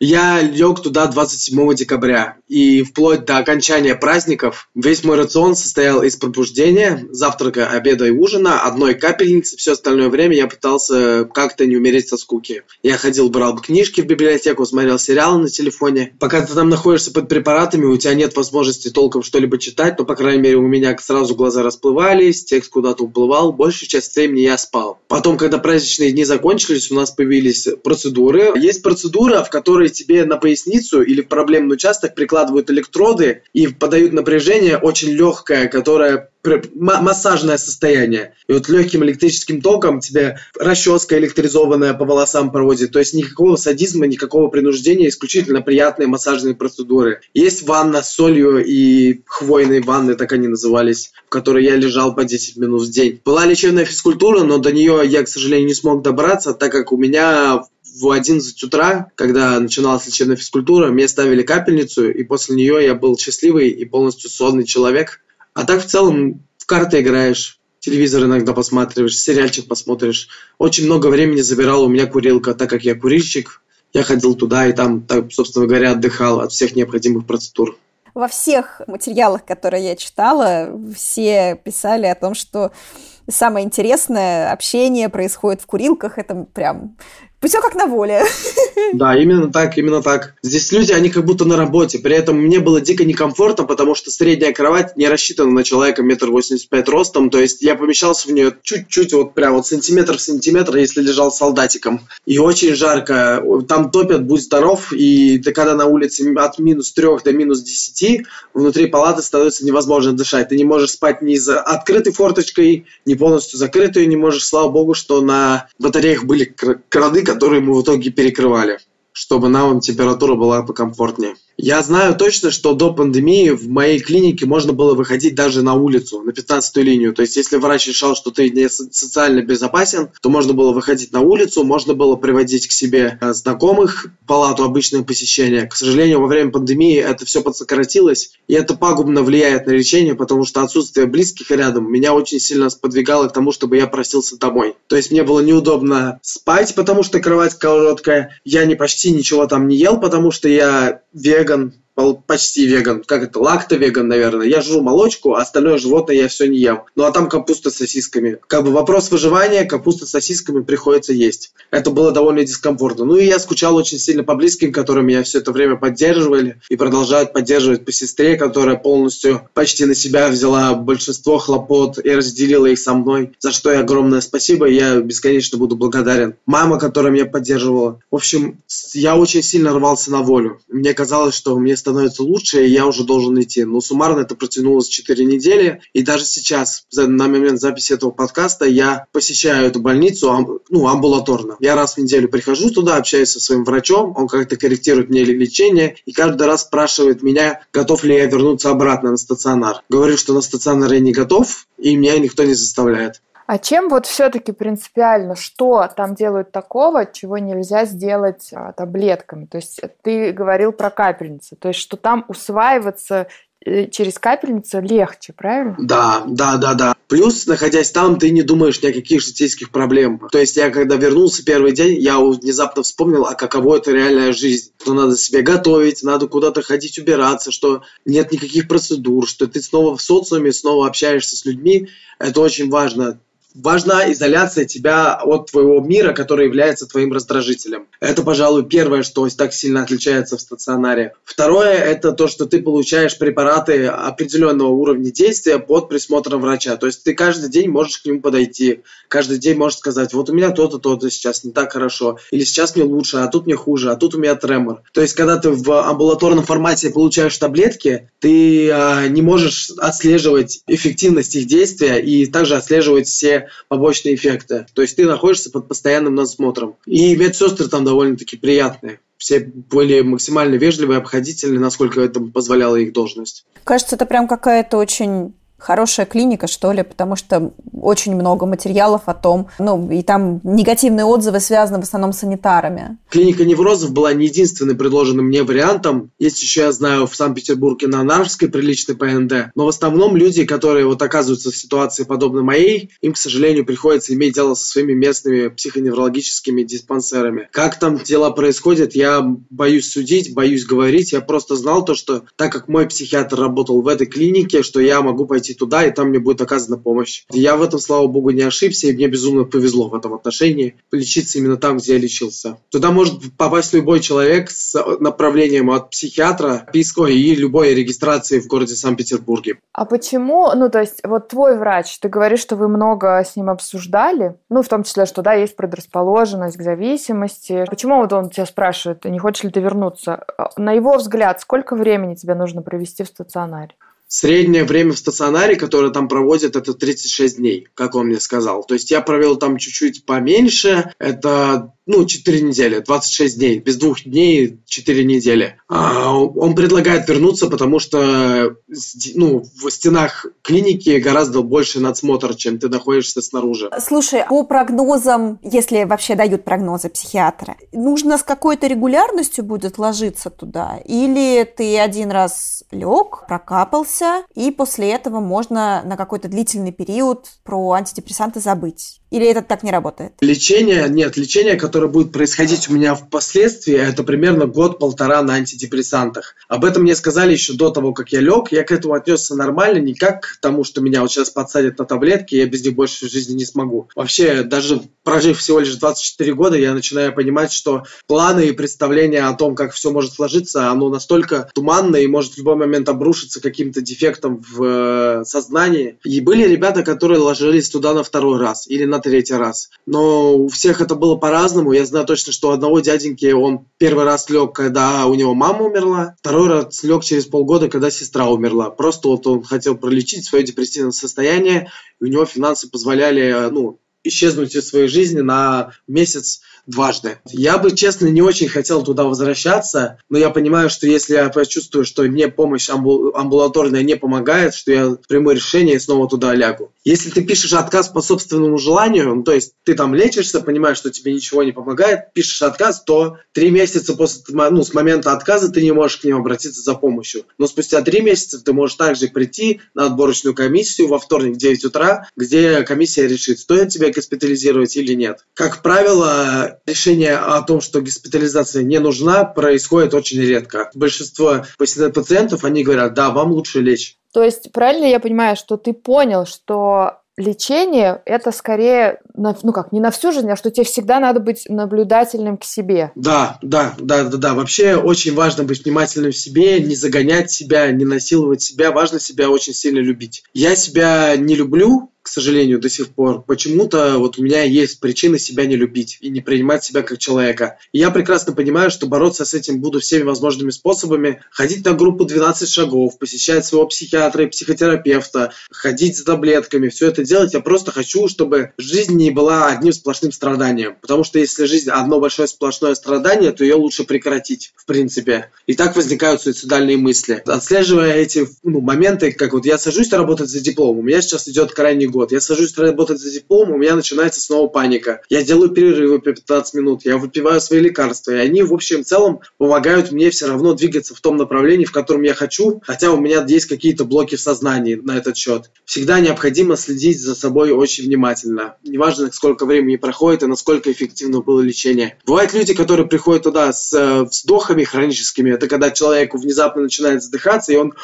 Я лег туда 27 декабря, и вплоть до окончания праздников весь мой рацион состоял из пробуждения, завтрака, обеда и ужина, одной капельницы. Все остальное время я пытался как-то не умереть со скуки. Я ходил, брал книжки в библиотеку, смотрел сериалы на телефоне. Пока ты там находишься под препаратами, у тебя нет возможности толком что-либо читать, но, по крайней мере, у меня сразу глаза расплывались, текст куда-то уплывал, большую часть времени я спал. Потом, когда праздничные дни закончились, у нас появились процедуры. Есть процедура, в которой которые тебе на поясницу или в проблемный участок прикладывают электроды и подают напряжение очень легкое, которое массажное состояние. И вот легким электрическим током тебе расческа электризованная по волосам проводит. То есть никакого садизма, никакого принуждения, исключительно приятные массажные процедуры. Есть ванна с солью и хвойные ванны, так они назывались, в которой я лежал по 10 минут в день. Была лечебная физкультура, но до нее я, к сожалению, не смог добраться, так как у меня в 11 утра, когда начиналась лечебная физкультура, мне ставили капельницу, и после нее я был счастливый и полностью сонный человек. А так в целом в карты играешь, телевизор иногда посматриваешь, сериальчик посмотришь. Очень много времени забирала у меня курилка, так как я курильщик. Я ходил туда и там, так, собственно говоря, отдыхал от всех необходимых процедур. Во всех материалах, которые я читала, все писали о том, что самое интересное общение происходит в курилках. Это прям все как на воле. [LAUGHS] Да, именно так, именно так. Здесь люди, они как будто на работе. При этом мне было дико некомфортно, потому что средняя кровать не рассчитана на человека метр восемьдесят пять ростом. То есть я помещался в нее чуть-чуть, вот прям вот сантиметр в сантиметр, если лежал солдатиком. И очень жарко. Там топят, будь здоров. И ты, когда на улице от минус трех до минус десяти, внутри палаты становится невозможно дышать. Ты не можешь спать ни за открытой форточкой, ни полностью закрытой. Не можешь, слава богу, что на батареях были краны, которые мы в итоге перекрывали, чтобы нам температура была покомфортнее. Я знаю точно, что до пандемии в моей клинике можно было выходить даже на улицу, на 15-ю линию. То есть, если врач решал, что ты не социально безопасен, то можно было выходить на улицу, можно было приводить к себе э, знакомых, палату обычное посещение. К сожалению, во время пандемии это все подсократилось, и это пагубно влияет на лечение, потому что отсутствие близких рядом меня очень сильно сподвигало к тому, чтобы я просился домой. То есть, мне было неудобно спать, потому что кровать короткая, я не почти ничего там не ел, потому что я веган, почти веган, как это, лакто-веган, наверное. Я жру молочку, а остальное животное я все не ем. Ну а там капуста с сосисками. Как бы вопрос выживания, капуста с сосисками приходится есть. Это было довольно дискомфортно. Ну и я скучал очень сильно по близким, которые меня все это время поддерживали и продолжают поддерживать по сестре, которая полностью почти на себя взяла большинство хлопот и разделила их со мной, за что я огромное спасибо, я бесконечно буду благодарен. Мама, которая меня поддерживала. В общем, я очень сильно рвался на волю. Мне казалось, что мне становится лучше, и я уже должен идти. Но суммарно это протянулось 4 недели, и даже сейчас, на момент записи этого подкаста, я посещаю эту больницу ну, амбулаторно. Я раз в неделю прихожу туда, общаюсь со своим врачом, он как-то корректирует мне лечение, и каждый раз спрашивает меня, готов ли я вернуться обратно на стационар. Говорю, что на стационар я не готов, и меня никто не заставляет. А чем вот все-таки принципиально, что там делают такого, чего нельзя сделать а, таблетками? То есть ты говорил про капельницы, то есть что там усваиваться э, через капельницу легче, правильно? Да, да, да, да. Плюс, находясь там, ты не думаешь ни о каких житейских проблемах. То есть я, когда вернулся первый день, я внезапно вспомнил, а каково это реальная жизнь. Что надо себе готовить, надо куда-то ходить убираться, что нет никаких процедур, что ты снова в социуме, снова общаешься с людьми. Это очень важно важна изоляция тебя от твоего мира, который является твоим раздражителем. Это, пожалуй, первое, что так сильно отличается в стационаре. Второе – это то, что ты получаешь препараты определенного уровня действия под присмотром врача. То есть ты каждый день можешь к нему подойти, каждый день можешь сказать, вот у меня то-то, то-то сейчас не так хорошо, или сейчас мне лучше, а тут мне хуже, а тут у меня тремор. То есть когда ты в амбулаторном формате получаешь таблетки, ты э, не можешь отслеживать эффективность их действия и также отслеживать все побочные эффекты. То есть ты находишься под постоянным насмотром. И медсестры там довольно-таки приятные все были максимально вежливые, обходительные, насколько это позволяла их должность. Кажется, это прям какая-то очень хорошая клиника, что ли, потому что очень много материалов о том, ну, и там негативные отзывы связаны в основном с санитарами. Клиника неврозов была не единственным предложенным мне вариантом. Есть еще, я знаю, в Санкт-Петербурге на Нарвской приличный ПНД. Но в основном люди, которые вот оказываются в ситуации подобной моей, им, к сожалению, приходится иметь дело со своими местными психоневрологическими диспансерами. Как там дела происходят, я боюсь судить, боюсь говорить. Я просто знал то, что так как мой психиатр работал в этой клинике, что я могу пойти туда, и там мне будет оказана помощь. Я в этом, слава богу, не ошибся, и мне безумно повезло в этом отношении лечиться именно там, где я лечился. Туда может попасть любой человек с направлением от психиатра, ой, и любой регистрации в городе Санкт-Петербурге. А почему, ну, то есть, вот твой врач, ты говоришь, что вы много с ним обсуждали, ну, в том числе, что, да, есть предрасположенность к зависимости. Почему вот он тебя спрашивает, не хочешь ли ты вернуться? На его взгляд, сколько времени тебе нужно провести в стационаре? Среднее время в стационаре, которое там проводят, это 36 дней, как он мне сказал. То есть я провел там чуть-чуть поменьше, это ну, 4 недели, 26 дней, без двух дней 4 недели. А он предлагает вернуться, потому что ну, в стенах клиники гораздо больше надсмотр, чем ты находишься снаружи. Слушай, по прогнозам, если вообще дают прогнозы психиатры, нужно с какой-то регулярностью будет ложиться туда? Или ты один раз лег, прокапался, и после этого можно на какой-то длительный период про антидепрессанты забыть? Или это так не работает? Лечение, нет, лечение, которое будет происходить у меня впоследствии, это примерно год-полтора на антидепрессантах. Об этом мне сказали еще до того, как я лег. Я к этому отнесся нормально, не как к тому, что меня вот сейчас подсадят на таблетки, я без них больше в жизни не смогу. Вообще, даже прожив всего лишь 24 года, я начинаю понимать, что планы и представления о том, как все может сложиться, оно настолько туманное и может в любой момент обрушиться каким-то дефектом в э, сознании. И были ребята, которые ложились туда на второй раз или на третий раз. Но у всех это было по-разному. Я знаю точно, что у одного дяденьки он первый раз лег, когда у него мама умерла, второй раз лег через полгода, когда сестра умерла. Просто вот он хотел пролечить свое депрессивное состояние, и у него финансы позволяли, ну, исчезнуть из своей жизни на месяц дважды. Я бы, честно, не очень хотел туда возвращаться, но я понимаю, что если я почувствую, что мне помощь амбулаторная не помогает, что я приму решение и снова туда лягу. Если ты пишешь отказ по собственному желанию, ну, то есть ты там лечишься, понимаешь, что тебе ничего не помогает, пишешь отказ, то три месяца после, ну, с момента отказа ты не можешь к ним обратиться за помощью. Но спустя три месяца ты можешь также прийти на отборочную комиссию во вторник в 9 утра, где комиссия решит, стоит тебя госпитализировать или нет. Как правило, решение о том, что госпитализация не нужна, происходит очень редко. Большинство пациентов, они говорят, да, вам лучше лечь. То есть правильно я понимаю, что ты понял, что лечение – это скорее, на, ну как, не на всю жизнь, а что тебе всегда надо быть наблюдательным к себе. Да, да, да, да, да. Вообще очень важно быть внимательным в себе, не загонять себя, не насиловать себя. Важно себя очень сильно любить. Я себя не люблю, к сожалению, до сих пор. Почему-то вот у меня есть причины себя не любить и не принимать себя как человека. И я прекрасно понимаю, что бороться с этим буду всеми возможными способами. Ходить на группу 12 шагов, посещать своего психиатра и психотерапевта, ходить за таблетками, все это делать. Я просто хочу, чтобы жизнь не была одним сплошным страданием. Потому что если жизнь одно большое сплошное страдание, то ее лучше прекратить, в принципе. И так возникают суицидальные мысли. Отслеживая эти ну, моменты, как вот я сажусь работать за диплом, у меня сейчас идет крайний год. Я сажусь работать за диплом, у меня начинается снова паника. Я делаю перерывы по 15 минут, я выпиваю свои лекарства, и они в общем целом помогают мне все равно двигаться в том направлении, в котором я хочу, хотя у меня есть какие-то блоки в сознании на этот счет. Всегда необходимо следить за собой очень внимательно. Неважно, сколько времени проходит и насколько эффективно было лечение. Бывают люди, которые приходят туда с э, вздохами хроническими. Это когда человеку внезапно начинает задыхаться, и он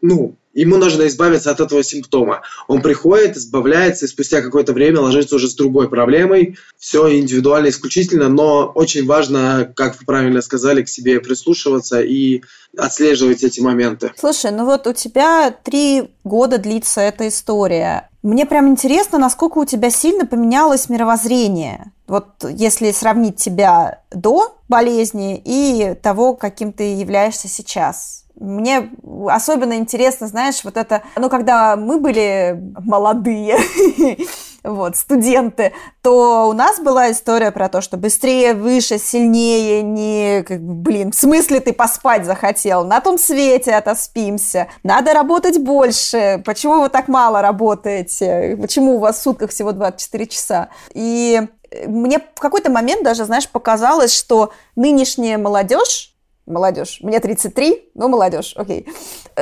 ну, ему нужно избавиться от этого симптома. Он приходит, избавляется, и спустя какое-то время ложится уже с другой проблемой. Все индивидуально, исключительно, но очень важно, как вы правильно сказали, к себе прислушиваться и отслеживать эти моменты. Слушай, ну вот у тебя три года длится эта история. Мне прям интересно, насколько у тебя сильно поменялось мировоззрение. Вот если сравнить тебя до болезни и того, каким ты являешься сейчас. Мне особенно интересно, знаешь, вот это, ну, когда мы были молодые, [LAUGHS] вот, студенты, то у нас была история про то, что быстрее, выше, сильнее, не, как, блин, в смысле ты поспать захотел, на том свете отоспимся, надо работать больше, почему вы так мало работаете, почему у вас в сутках всего 24 часа. И мне в какой-то момент даже, знаешь, показалось, что нынешняя молодежь, молодежь, мне 33, ну, молодежь, окей,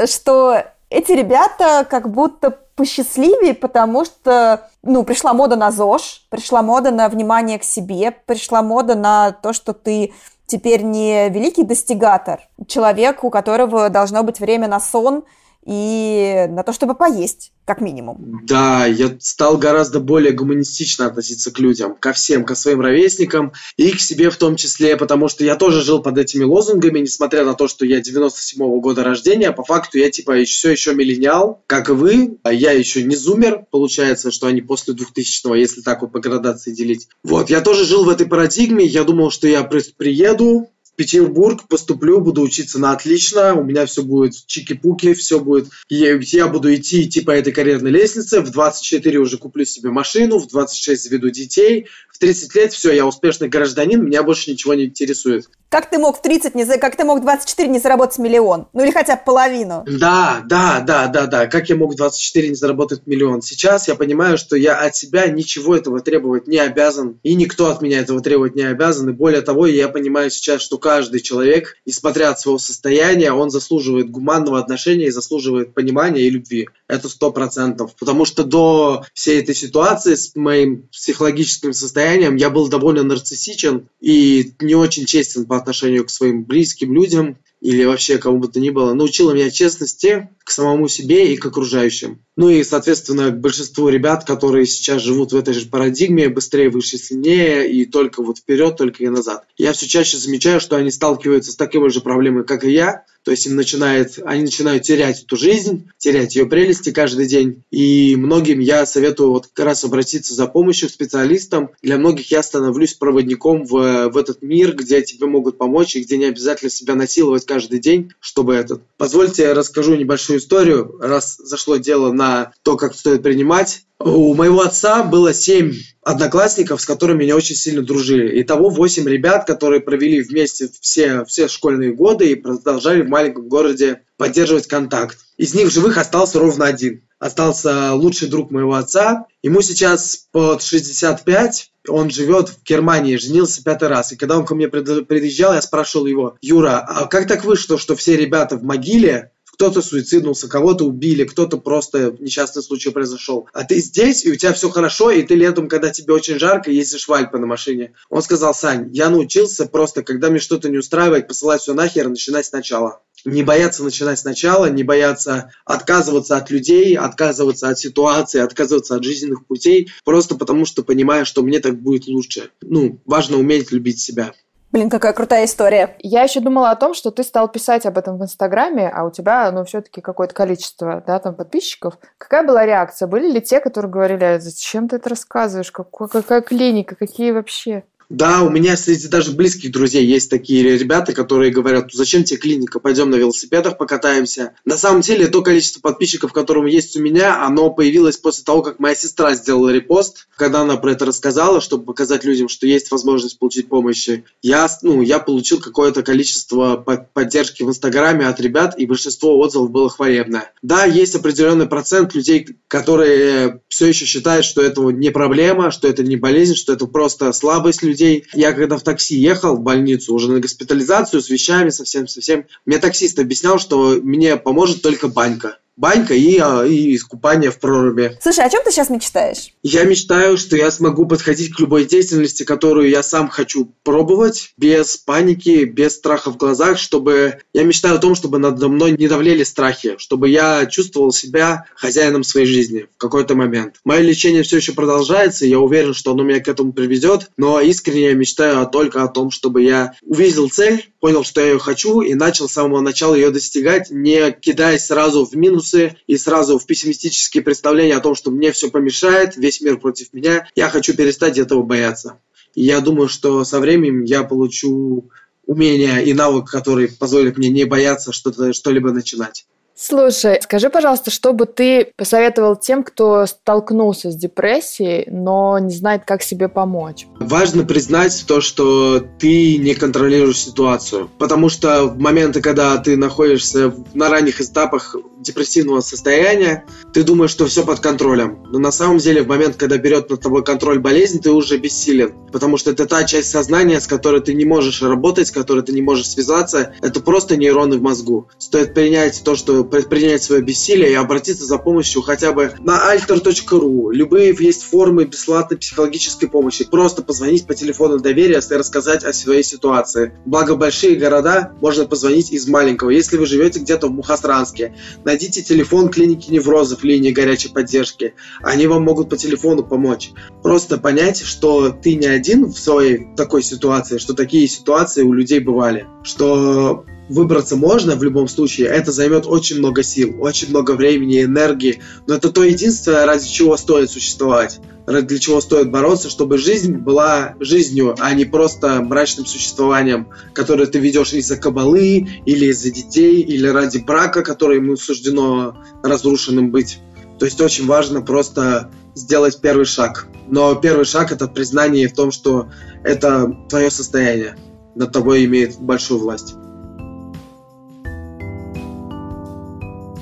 что эти ребята как будто посчастливее, потому что, ну, пришла мода на ЗОЖ, пришла мода на внимание к себе, пришла мода на то, что ты теперь не великий достигатор, человек, у которого должно быть время на сон и на то, чтобы поесть как минимум. Да, я стал гораздо более гуманистично относиться к людям, ко всем, ко своим ровесникам и к себе в том числе, потому что я тоже жил под этими лозунгами, несмотря на то, что я 97-го года рождения, по факту я типа все еще миллениал, как и вы, а я еще не зумер, получается, что они после 2000-го, если так вот по градации делить. Вот, я тоже жил в этой парадигме, я думал, что я приеду, Петербург, поступлю, буду учиться на отлично, у меня все будет чики-пуки, все будет, я, я буду идти, идти по этой карьерной лестнице, в 24 уже куплю себе машину, в 26 заведу детей, в 30 лет все, я успешный гражданин, меня больше ничего не интересует. Как ты мог в 30, не, как ты мог в 24 не заработать миллион? Ну или хотя бы половину? Да, да, да, да, да. Как я мог в 24 не заработать миллион? Сейчас я понимаю, что я от себя ничего этого требовать не обязан, и никто от меня этого требовать не обязан, и более того, я понимаю сейчас, что каждый человек, несмотря от своего состояния, он заслуживает гуманного отношения и заслуживает понимания и любви. Это сто процентов. Потому что до всей этой ситуации с моим психологическим состоянием я был довольно нарциссичен и не очень честен по отношению к своим близким людям или вообще кому бы то ни было, научила меня честности к самому себе и к окружающим. Ну и, соответственно, к большинству ребят, которые сейчас живут в этой же парадигме, быстрее, выше, сильнее, и только вот вперед, только и назад. Я все чаще замечаю, что они сталкиваются с такой же проблемой, как и я, то есть им начинает, они начинают терять эту жизнь, терять ее прелести каждый день. И многим я советую вот как раз обратиться за помощью к специалистам. Для многих я становлюсь проводником в, в этот мир, где тебе могут помочь и где не обязательно себя насиловать каждый день, чтобы этот. Позвольте я расскажу небольшую историю, раз зашло дело на то, как стоит принимать. У моего отца было семь одноклассников, с которыми меня очень сильно дружили. Итого восемь ребят, которые провели вместе все, все школьные годы и продолжали в маленьком городе поддерживать контакт. Из них живых остался ровно один. Остался лучший друг моего отца. Ему сейчас под 65, он живет в Германии, женился пятый раз. И когда он ко мне приезжал, я спрашивал его, Юра, а как так вышло, что все ребята в могиле, кто-то суициднулся, кого-то убили, кто-то просто несчастный случай произошел. А ты здесь, и у тебя все хорошо, и ты летом, когда тебе очень жарко, ездишь в Альпы на машине. Он сказал, Сань, я научился просто, когда мне что-то не устраивает, посылать все нахер, начинать сначала не бояться начинать сначала, не бояться отказываться от людей, отказываться от ситуации, отказываться от жизненных путей, просто потому что понимаю, что мне так будет лучше. Ну, важно уметь любить себя. Блин, какая крутая история. Я еще думала о том, что ты стал писать об этом в Инстаграме, а у тебя, ну, все-таки какое-то количество, да, там, подписчиков. Какая была реакция? Были ли те, которые говорили, «А зачем ты это рассказываешь? Какая, какая клиника? Какие вообще? Да, у меня среди даже близких друзей есть такие ребята, которые говорят, зачем тебе клиника, пойдем на велосипедах покатаемся. На самом деле, то количество подписчиков, которое есть у меня, оно появилось после того, как моя сестра сделала репост, когда она про это рассказала, чтобы показать людям, что есть возможность получить помощь. Я, ну, я получил какое-то количество поддержки в Инстаграме от ребят, и большинство отзывов было хвалебное. Да, есть определенный процент людей, которые все еще считают, что это не проблема, что это не болезнь, что это просто слабость людей, людей. Я когда в такси ехал в больницу, уже на госпитализацию с вещами совсем-совсем, мне таксист объяснял, что мне поможет только банька банька и, а, и искупание в проруби. Слушай, о чем ты сейчас мечтаешь? Я мечтаю, что я смогу подходить к любой деятельности, которую я сам хочу пробовать, без паники, без страха в глазах, чтобы... Я мечтаю о том, чтобы надо мной не давлели страхи, чтобы я чувствовал себя хозяином своей жизни в какой-то момент. Мое лечение все еще продолжается, и я уверен, что оно меня к этому приведет, но искренне я мечтаю только о том, чтобы я увидел цель, понял, что я ее хочу, и начал с самого начала ее достигать, не кидаясь сразу в минусы и сразу в пессимистические представления о том, что мне все помешает, весь мир против меня. Я хочу перестать этого бояться. И я думаю, что со временем я получу умения и навык, который позволит мне не бояться что-то, что-либо начинать. Слушай, скажи, пожалуйста, что бы ты посоветовал тем, кто столкнулся с депрессией, но не знает, как себе помочь? Важно признать то, что ты не контролируешь ситуацию. Потому что в моменты, когда ты находишься на ранних этапах депрессивного состояния, ты думаешь, что все под контролем. Но на самом деле в момент, когда берет над тобой контроль болезнь, ты уже бессилен. Потому что это та часть сознания, с которой ты не можешь работать, с которой ты не можешь связаться. Это просто нейроны в мозгу. Стоит принять то, что предпринять свое бессилие и обратиться за помощью хотя бы на alter.ru. Любые есть формы бесплатной психологической помощи. Просто позвонить по телефону доверия и рассказать о своей ситуации. Благо большие города можно позвонить из маленького. Если вы живете где-то в Мухасранске, найдите телефон клиники неврозов, линии горячей поддержки. Они вам могут по телефону помочь. Просто понять, что ты не один в своей такой ситуации, что такие ситуации у людей бывали. Что выбраться можно в любом случае. Это займет очень много сил, очень много времени, энергии. Но это то единственное, ради чего стоит существовать. Для чего стоит бороться, чтобы жизнь была жизнью, а не просто мрачным существованием, которое ты ведешь из-за кабалы, или из-за детей, или ради брака, который ему суждено разрушенным быть. То есть очень важно просто сделать первый шаг. Но первый шаг это признание в том, что это твое состояние над тобой имеет большую власть.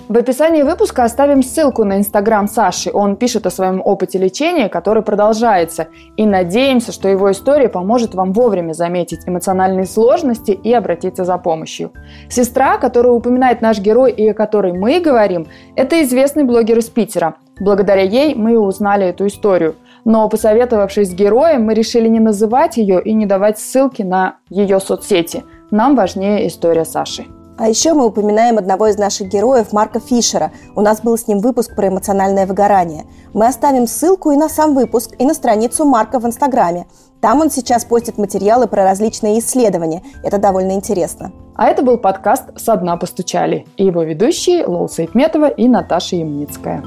В описании выпуска оставим ссылку на инстаграм Саши. Он пишет о своем опыте лечения, который продолжается. И надеемся, что его история поможет вам вовремя заметить эмоциональные сложности и обратиться за помощью. Сестра, которую упоминает наш герой и о которой мы говорим, это известный блогер из Питера. Благодаря ей мы узнали эту историю. Но посоветовавшись с героем, мы решили не называть ее и не давать ссылки на ее соцсети. Нам важнее история Саши. А еще мы упоминаем одного из наших героев, Марка Фишера. У нас был с ним выпуск про эмоциональное выгорание. Мы оставим ссылку и на сам выпуск, и на страницу Марка в Инстаграме. Там он сейчас постит материалы про различные исследования. Это довольно интересно. А это был подкаст «Со дна постучали» и его ведущие Лоуса Итметова и Наташа Ямницкая.